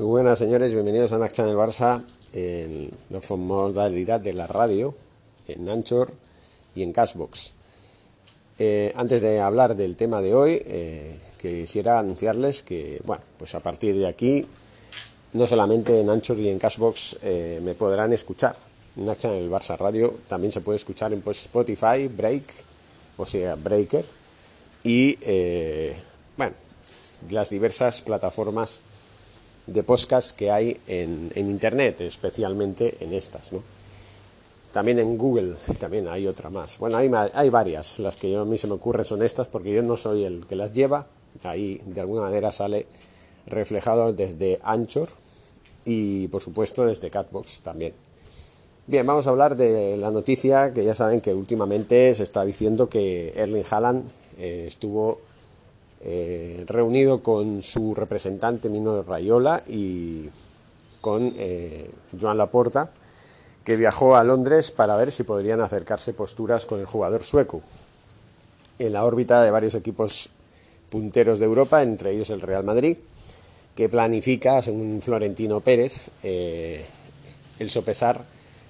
Muy buenas señores, bienvenidos a Nac Channel Barça en la modalidad de la radio, en Anchor y en Cashbox. Eh, antes de hablar del tema de hoy, eh, quisiera anunciarles que, bueno, pues a partir de aquí, no solamente en Anchor y en Cashbox eh, me podrán escuchar. En Nac Channel Barça Radio también se puede escuchar en pues, Spotify, Break, o sea, Breaker, y, bueno, las diversas plataformas de podcast que hay en, Internet, especialmente en estas. ¿no? También en Google, también hay otra más. Bueno, hay, hay varias. Las que yo, a mí se me ocurren son estas porque yo no soy el que las lleva. Ahí de alguna manera sale reflejado desde Anchor y por supuesto desde Catbox también. Bien, vamos a hablar de la noticia que ya saben que últimamente se está diciendo que Erling Haaland eh, estuvo eh, reunido con su representante Mino Rayola y con eh, Joan Laporta, que viajó a Londres para ver si podrían acercarse posturas con el jugador sueco. En la órbita de varios equipos punteros de Europa, entre ellos el Real Madrid, que planifica, según Florentino Pérez, eh, el sopesar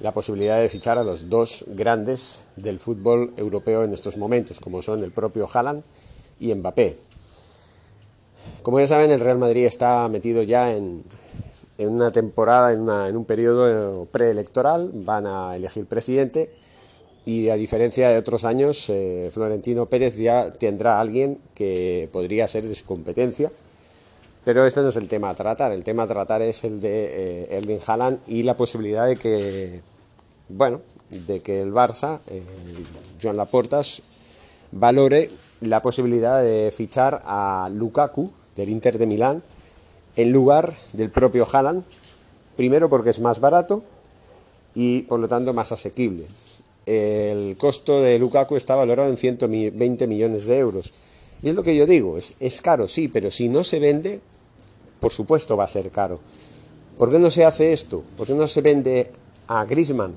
la posibilidad de fichar a los dos grandes del fútbol europeo en estos momentos, como son el propio Haaland y Mbappé. Como ya saben, el Real Madrid está metido ya en, una temporada, en, un periodo preelectoral, van a elegir presidente. Y a diferencia de otros años, eh, Florentino Pérez ya tendrá alguien que podría ser de su competencia. Pero este no es el tema a tratar, el tema a tratar es el de eh, Erling Haaland y la posibilidad de que, bueno, de que el Barça, eh, Joan Laportas, valore la posibilidad de fichar a Lukaku del Inter de Milán en lugar del propio Haaland, primero porque es más barato y por lo tanto más asequible. El costo de Lukaku está valorado en 120 millones de euros. Y es lo que yo digo, es, es caro, sí, pero si no se vende, por supuesto va a ser caro. ¿Por qué no se hace esto? ¿Por qué no se vende a Grisman,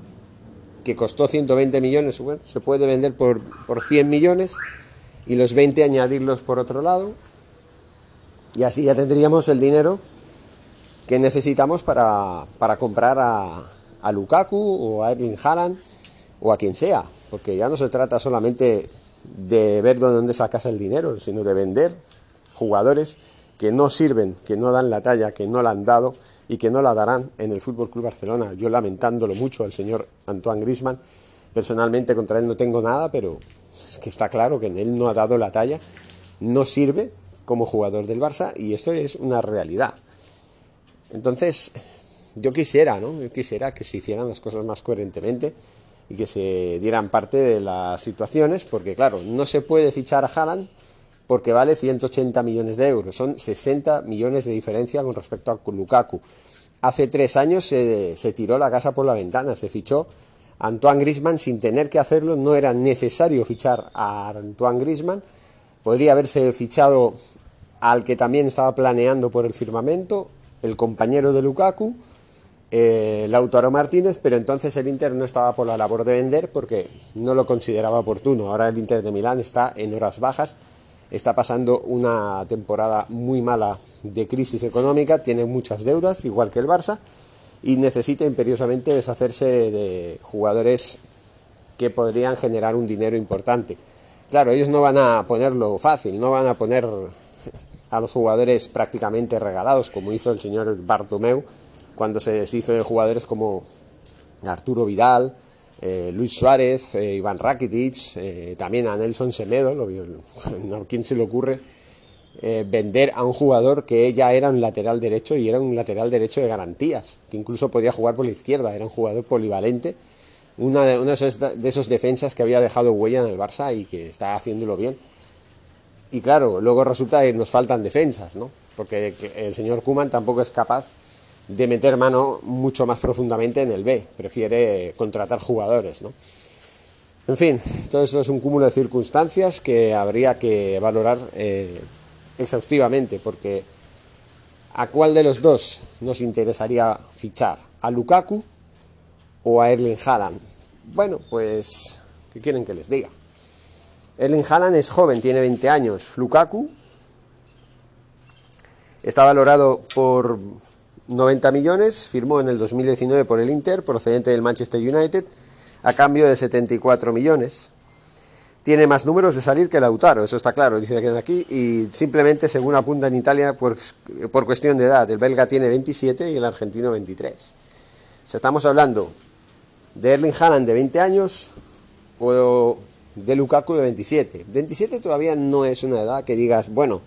que costó 120 millones? Bueno, se puede vender por, por 100 millones y los 20 añadirlos por otro lado y así ya tendríamos el dinero que necesitamos para, comprar a, a, Lukaku o a Erling Haaland o a quien sea, porque ya no se trata solamente de ver dónde sacas el dinero, sino de vender jugadores que no sirven, que no dan la talla, que no la han dado y que no la darán en el Fútbol Club Barcelona. Yo lamentándolo mucho al señor Antoine Grisman, personalmente contra él no tengo nada, pero es que está claro que en él no ha dado la talla, no sirve como jugador del Barça y esto es una realidad. Entonces, yo quisiera, ¿no? Quisiera que se hicieran las cosas más coherentemente y que se dieran parte de las situaciones, porque claro, no se puede fichar a Haaland porque vale 180 millones de euros, son 60 millones de diferencia con respecto a Lukaku. Hace tres años se, se tiró la casa por la ventana, se fichó Antoine Grisman sin tener que hacerlo, no era necesario fichar a Antoine Grisman, podría haberse fichado al que también estaba planeando por el firmamento, el compañero de Lukaku, eh, Lautaro Martínez, pero entonces el Inter no estaba por la labor de vender porque no lo consideraba oportuno. Ahora el Inter de Milán está en horas bajas, está pasando una temporada muy mala de crisis económica, tiene muchas deudas, igual que el Barça, y necesita imperiosamente deshacerse de jugadores que podrían generar un dinero importante. Claro, ellos no van a ponerlo fácil, no van a poner a los jugadores prácticamente regalados, como hizo el señor Bartomeu cuando se deshizo de jugadores como Arturo Vidal, eh, Luis Suárez, eh, Iván Rakitic, eh, también a Nelson Semedo, lo, ¿quién se le ocurre vender a un jugador que ya era un lateral derecho y era un lateral derecho de garantías, que incluso podía jugar por la izquierda, era un jugador polivalente, una de, una de esos defensas que había dejado huella en el Barça y que está haciéndolo bien. Y claro, luego resulta que nos faltan defensas, ¿no? Porque el señor Kuman tampoco es capaz de meter mano mucho más profundamente en el B, prefiere contratar jugadores, ¿no? En fin, todo esto es un cúmulo de circunstancias que habría que valorar eh, exhaustivamente, porque ¿a cuál de los dos nos interesaría fichar? ¿A Lukaku o a Erling Haaland? Bueno, pues, ¿qué quieren que les diga? Erling Haaland es joven, tiene 20 años. Lukaku está valorado por 90 millones, firmó en el 2019 por el Inter, procedente del Manchester United, a cambio de 74 millones. Tiene más números de salir que Lautaro, eso está claro, dice que aquí, y simplemente según apunta en Italia por, por cuestión de edad, el belga tiene 27 y el argentino 23. O sea, estamos hablando de Erling Haaland de 20 años o de Lukaku de 27. 27 todavía no es una edad que digas, bueno,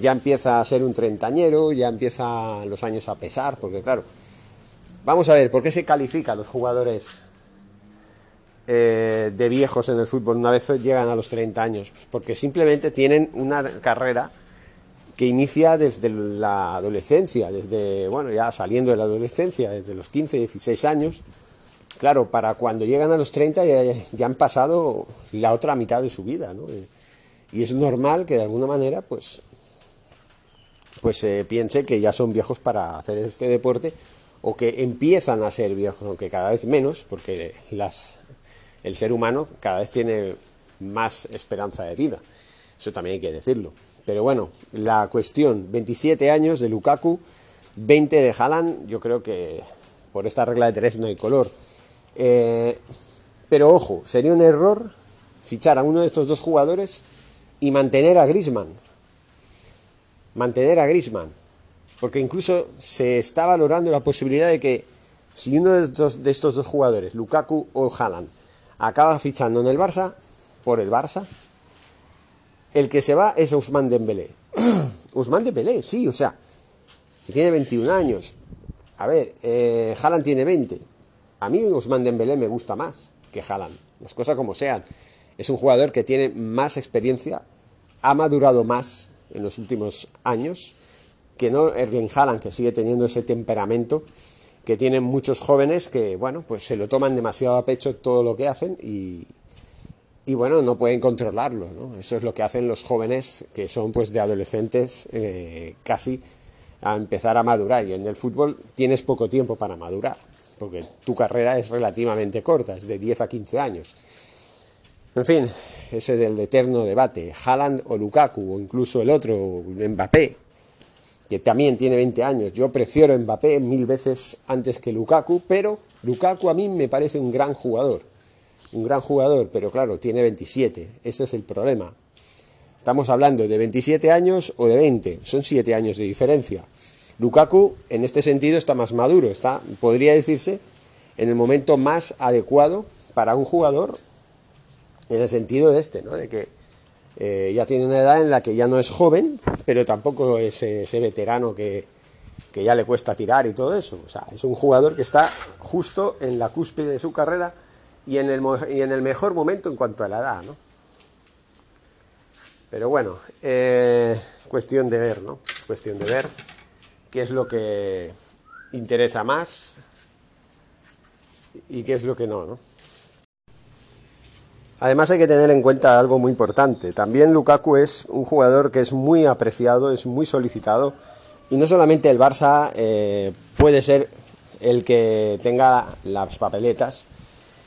ya empieza a ser un treintañero, ya empieza los años a pesar, porque claro, vamos a ver, ¿por qué se califica a los jugadores eh, de viejos en el fútbol una vez llegan a los 30 años? Porque simplemente tienen una carrera que inicia desde la adolescencia, desde, bueno, ya saliendo de la adolescencia, desde los 15, 16 años. Claro, para cuando llegan a los 30 ya, han pasado la otra mitad de su vida, ¿no? Y es normal que de alguna manera, pues, pues se piense que ya son viejos para hacer este deporte o que empiezan a ser viejos, aunque cada vez menos, porque las, el ser humano cada vez tiene más esperanza de vida. Eso también hay que decirlo. Pero bueno, la cuestión, 27 años de Lukaku, 20 de Haaland, yo creo que por esta regla de tres no hay color. Eh, pero ojo, sería un error fichar a uno de estos dos jugadores y mantener a Grisman mantener a Grisman, porque incluso se está valorando la posibilidad de que si uno de estos, dos jugadores, Lukaku o Haaland, acaba fichando en el Barça, por el Barça, el que se va es Ousmane Dembélé. Ousmane Dembélé, sí, o sea, tiene 21 años. A ver, eh, tiene 20. A mí Ousmane Dembélé me gusta más que Haaland, las cosas como sean. Es un jugador que tiene más experiencia, ha madurado más en los últimos años, que no Erling Haaland, que sigue teniendo ese temperamento que tienen muchos jóvenes que, bueno, pues se lo toman demasiado a pecho todo lo que hacen y, y bueno, no pueden controlarlo. Eso es lo que hacen los jóvenes que son pues de adolescentes eh, casi a empezar a madurar y en el fútbol tienes poco tiempo para madurar, porque tu carrera es relativamente corta, es de 10 a 15 años. En fin, ese es el eterno debate, Haaland o Lukaku, o incluso el otro, Mbappé, que también tiene 20 años. Yo prefiero Mbappé mil veces antes que Lukaku, pero Lukaku a mí me parece un gran jugador. Un gran jugador, pero claro, tiene 27. Ese es el problema. Estamos hablando de 27 años o de 20. Son 7 años de diferencia. Lukaku, en este sentido, está más maduro. Está, podría decirse, en el momento más adecuado para un jugador en el sentido de este, ¿no? de que eh, ya tiene una edad en la que ya no es joven, pero tampoco es ese veterano que, ya le cuesta tirar y todo eso. O sea, es un jugador que está justo en la cúspide de su carrera y en el, y en el mejor momento en cuanto a la edad, ¿no? Pero bueno, eh, cuestión de ver, ¿no? Cuestión de ver qué es lo que interesa más y qué es lo que no, ¿no? Además hay que tener en cuenta algo muy importante. También Lukaku es un jugador que es muy apreciado, es muy solicitado y no solamente el Barça eh, puede ser el que tenga las papeletas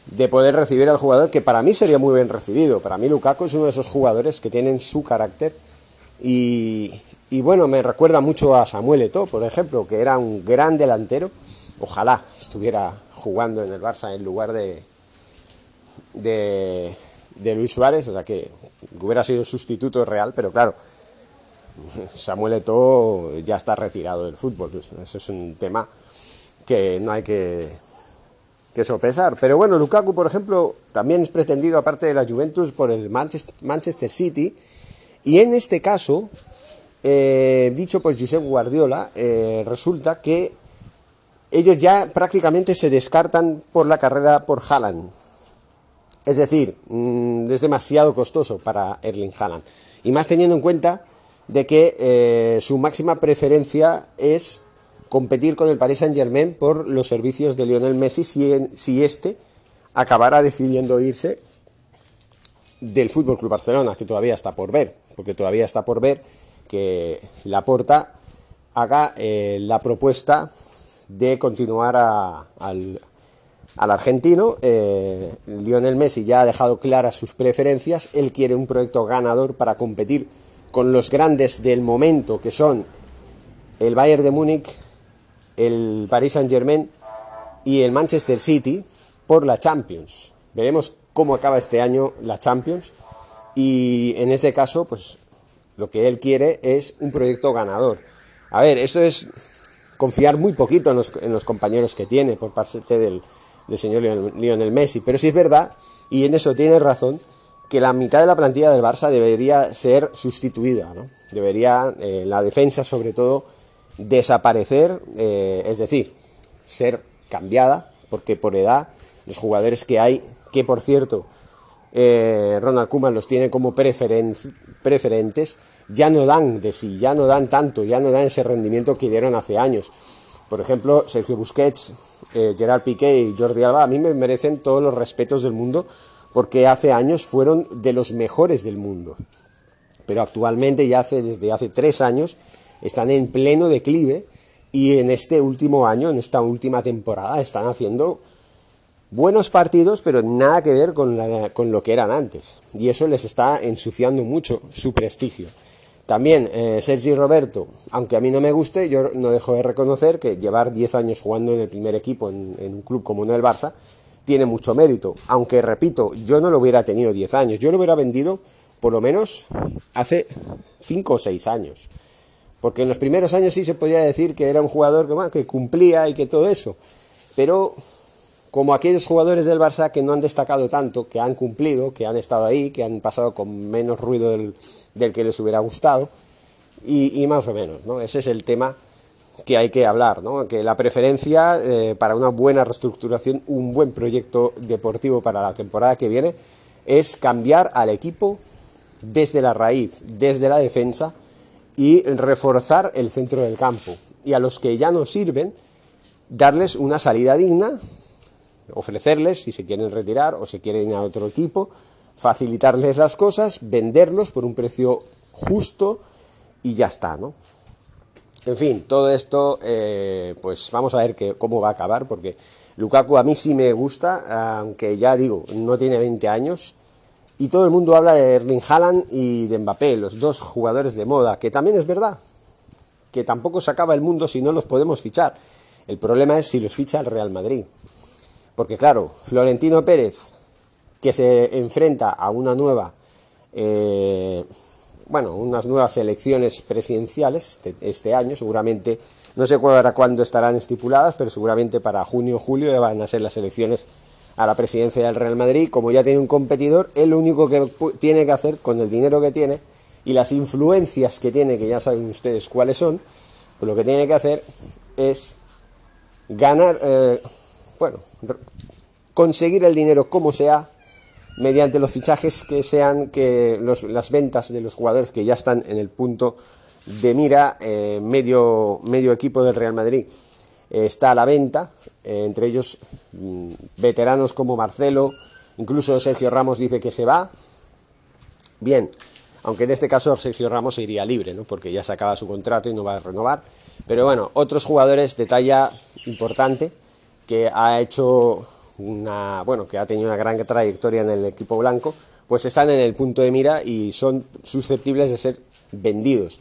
de poder recibir al jugador que para mí sería muy bien recibido. Para mí Lukaku es uno de esos jugadores que tienen su carácter y, y bueno, me recuerda mucho a Samuel Eto'o, por ejemplo, que era un gran delantero. Ojalá estuviera jugando en el Barça en lugar de, de, Luis Suárez, o sea que hubiera sido sustituto real, pero claro, Samuel Eto'o ya está retirado del fútbol, eso es un tema que no hay que, que sopesar. Pero bueno, Lukaku, por ejemplo, también es pretendido, aparte de la Juventus, por el Manchester City, y en este caso, eh, dicho por Josep Guardiola, eh, resulta que ellos ya prácticamente se descartan por la carrera por Haaland. Es decir, mm, es demasiado costoso para Erling Haaland. Y más teniendo en cuenta de que eh, su máxima preferencia es competir con el Paris Saint Germain por los servicios de Lionel Messi si, este acabara decidiendo irse del Fútbol Club Barcelona, que todavía está por ver, porque todavía está por ver que Laporta haga eh, la propuesta de continuar al, al argentino. Eh, Lionel Messi ya ha dejado claras sus preferencias. Él quiere un proyecto ganador para competir con los grandes del momento, que son el Bayern de Múnich, el Paris Saint Germain y el Manchester City por la Champions. Veremos cómo acaba este año la Champions y en este caso, pues lo que él quiere es un proyecto ganador. A ver, eso es confiar muy poquito en los, compañeros que tiene por parte del, señor Lionel Messi, pero sí es verdad, y en eso tiene razón, que la mitad de la plantilla del Barça debería ser sustituida, ¿no? Debería, eh, la defensa sobre todo, desaparecer, eh, es decir, ser cambiada, porque por edad los jugadores que hay, que por cierto, eh, Ronald Koeman los tiene como preferentes, ya no dan de sí, ya no dan tanto, ya no dan ese rendimiento que dieron hace años. Por ejemplo, Sergio Busquets, eh, Gerard Piqué y Jordi Alba a mí me merecen todos los respetos del mundo porque hace años fueron de los mejores del mundo. Pero actualmente, ya hace, desde hace tres años, están en pleno declive y en este último año, en esta última temporada, están haciendo buenos partidos, pero nada que ver con, con lo que eran antes. Y eso les está ensuciando mucho su prestigio. También eh, Sergi Roberto, aunque a mí no me guste, yo no dejo de reconocer que llevar 10 años jugando en el primer equipo en, un club como en el Barça tiene mucho mérito. Aunque, repito, yo no lo hubiera tenido 10 años, yo lo hubiera vendido por lo menos hace 5 o 6 años. Porque en los primeros años sí se podía decir que era un jugador que, que cumplía y que todo eso. Pero como aquellos jugadores del Barça que no han destacado tanto, que han cumplido, que han estado ahí, que han pasado con menos ruido del, que les hubiera gustado, y, más o menos, ¿no? Ese es el tema que hay que hablar, ¿no? Que la preferencia eh, para una buena reestructuración, un buen proyecto deportivo para la temporada que viene, es cambiar al equipo desde la raíz, desde la defensa, y reforzar el centro del campo. Y a los que ya no sirven, darles una salida digna ofrecerles si se quieren retirar o se quieren ir a otro equipo, facilitarles las cosas, venderlos por un precio justo y ya está, ¿no? En fin, todo esto, eh, pues vamos a ver que, cómo va a acabar, porque Lukaku a mí sí me gusta, aunque ya digo, no tiene 20 años, y todo el mundo habla de Erling Haaland y de Mbappé, los dos jugadores de moda, que también es verdad, que tampoco se acaba el mundo si no los podemos fichar. El problema es si los ficha el Real Madrid. Porque claro, Florentino Pérez, que se enfrenta a una nueva, eh, bueno, unas nuevas elecciones presidenciales este, este, año, seguramente, no sé para cuándo estarán estipuladas, pero seguramente para junio o julio van a ser las elecciones a la presidencia del Real Madrid. Como ya tiene un competidor, él lo único que tiene que hacer con el dinero que tiene y las influencias que tiene, que ya saben ustedes cuáles son, pues lo que tiene que hacer es ganar, eh, bueno, conseguir el dinero como sea, mediante los fichajes que sean que las ventas de los jugadores que ya están en el punto de mira, eh, medio, medio equipo del Real Madrid eh, está a la venta, eh, entre ellos mm, veteranos como Marcelo, incluso Sergio Ramos dice que se va. Bien, aunque en este caso Sergio Ramos iría libre, ¿no? porque ya se acaba su contrato y no va a renovar. Pero bueno, otros jugadores de talla importante que ha hecho una, bueno, que ha tenido una gran trayectoria en el equipo blanco, pues están en el punto de mira y son susceptibles de ser vendidos.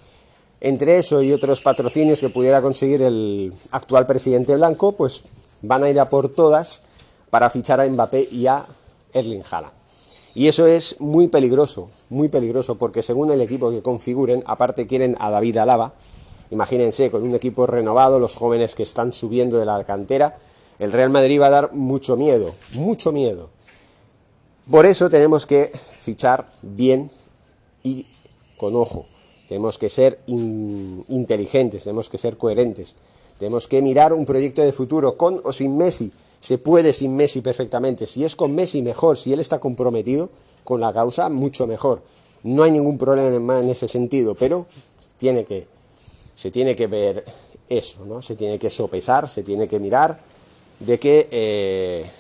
Entre eso y otros patrocinios que pudiera conseguir el actual presidente blanco, pues van a ir a por todas para fichar a Mbappé y a Erling Haaland. Y eso es muy peligroso, muy peligroso, porque según el equipo que configuren, aparte quieren a David Alaba, imagínense, con un equipo renovado, los jóvenes que están subiendo de la cantera, el Real Madrid va a dar mucho miedo, mucho miedo. Por eso tenemos que fichar bien y con ojo. Tenemos que ser inteligentes, tenemos que ser coherentes. Tenemos que mirar un proyecto de futuro con o sin Messi. Se puede sin Messi perfectamente. Si es con Messi, mejor. Si él está comprometido con la causa, mucho mejor. No hay ningún problema en ese sentido, pero se tiene que ver eso, ¿no? Se tiene que sopesar, se tiene que mirar de que, eh,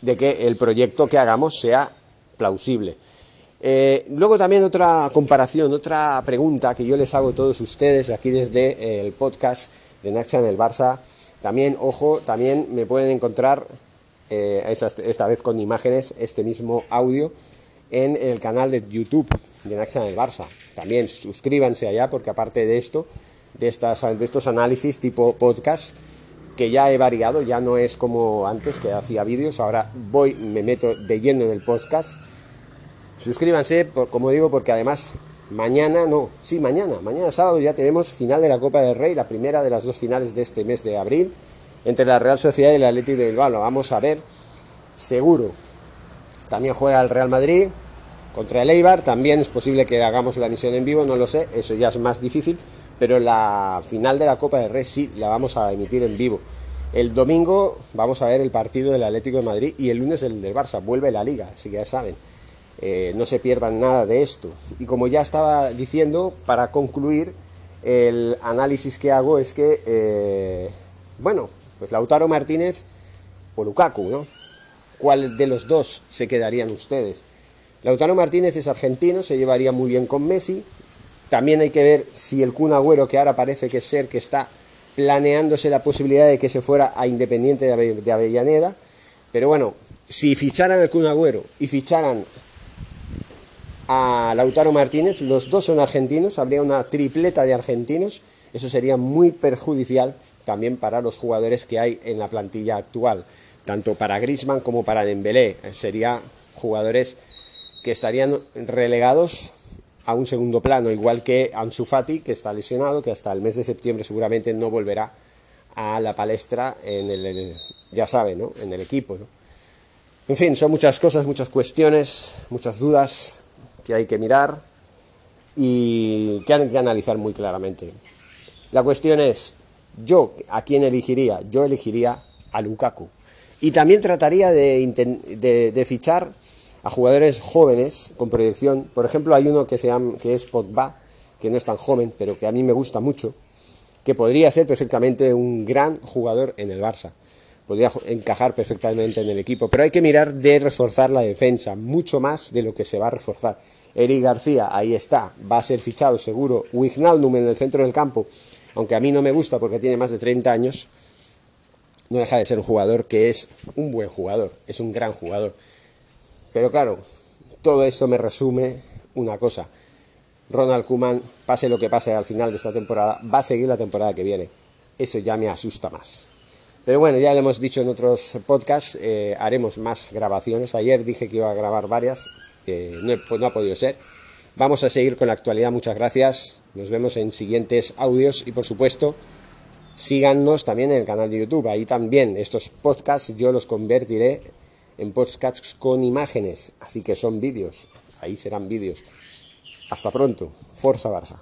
de que el proyecto que hagamos sea plausible. Eh, luego también otra comparación, otra pregunta que yo les hago a todos ustedes aquí desde el podcast de Nacha en el Barça. También, ojo, también me pueden encontrar, eh, esta vez con imágenes, este mismo audio en el canal de YouTube de Nacha en el Barça. También suscríbanse allá porque aparte de esto, de, estas, de estos análisis tipo podcast, que ya he variado, ya no es como antes que hacía vídeos, ahora voy, me meto de lleno en el podcast. Suscríbanse, como digo, porque además mañana, no, sí, mañana, mañana sábado ya tenemos final de la Copa del Rey, la primera de las dos finales de este mes de abril, entre la Real Sociedad y el Atlético de Bilbao. Lo vamos a ver seguro. También juega el Real Madrid contra el Eibar, también es posible que hagamos la misión en vivo, no lo sé, eso ya es más difícil, pero la final de la Copa del Rey sí la vamos a emitir en vivo. El domingo vamos a ver el partido del Atlético de Madrid y el lunes el del Barça, vuelve la liga, así que ya saben. Eh, no se pierdan nada de esto. Y como ya estaba diciendo, para concluir, el análisis que hago es que, eh, bueno, pues Lautaro Martínez o Lukaku, ¿no? ¿Cuál de los dos se quedarían ustedes? Lautaro Martínez es argentino, se llevaría muy bien con Messi. También hay que ver si el Kun Agüero, que ahora parece que ser que está planeándose la posibilidad de que se fuera a Independiente de Avellaneda. Pero bueno, si ficharan el Kun Agüero y ficharan a Lautaro Martínez, los dos son argentinos, habría una tripleta de argentinos, eso sería muy perjudicial también para los jugadores que hay en la plantilla actual, tanto para Grisman como para Dembélé, serían jugadores que estarían relegados a un segundo plano, igual que Ansu Fati, que está lesionado, que hasta el mes de septiembre seguramente no volverá a la palestra en el, ya sabe, ¿no? en el equipo. En fin, son muchas cosas, muchas cuestiones, muchas dudas que hay que mirar y que hay que analizar muy claramente. La cuestión es, yo, ¿a quién elegiría? Yo elegiría a Lukaku. Y también trataría de, de fichar a jugadores jóvenes con proyección. Por ejemplo, hay uno que, se llama, que es Pogba, que no es tan joven, pero que a mí me gusta mucho, que podría ser perfectamente un gran jugador en el Barça. Podría encajar perfectamente en el equipo, pero hay que mirar de reforzar la defensa, mucho más de lo que se va a reforzar. Eric García, ahí está, va a ser fichado seguro. Wijnaldum en el centro del campo, aunque a mí no me gusta porque tiene más de 30 años, no deja de ser un jugador que es un buen jugador, es un gran jugador. Pero claro, todo esto me resume una cosa. Ronald Kuman, pase lo que pase al final de esta temporada, va a seguir la temporada que viene. Eso ya me asusta más. Pero bueno, ya lo hemos dicho en otros podcasts, eh, haremos más grabaciones. Ayer dije que iba a grabar varias, no, no ha podido ser. Vamos a seguir con la actualidad, muchas gracias. Nos vemos en siguientes audios y por supuesto, síganos también en el canal de YouTube. Ahí también estos podcasts yo los convertiré en podcasts con imágenes, así que son vídeos, ahí serán vídeos. Hasta pronto, Forza Barça.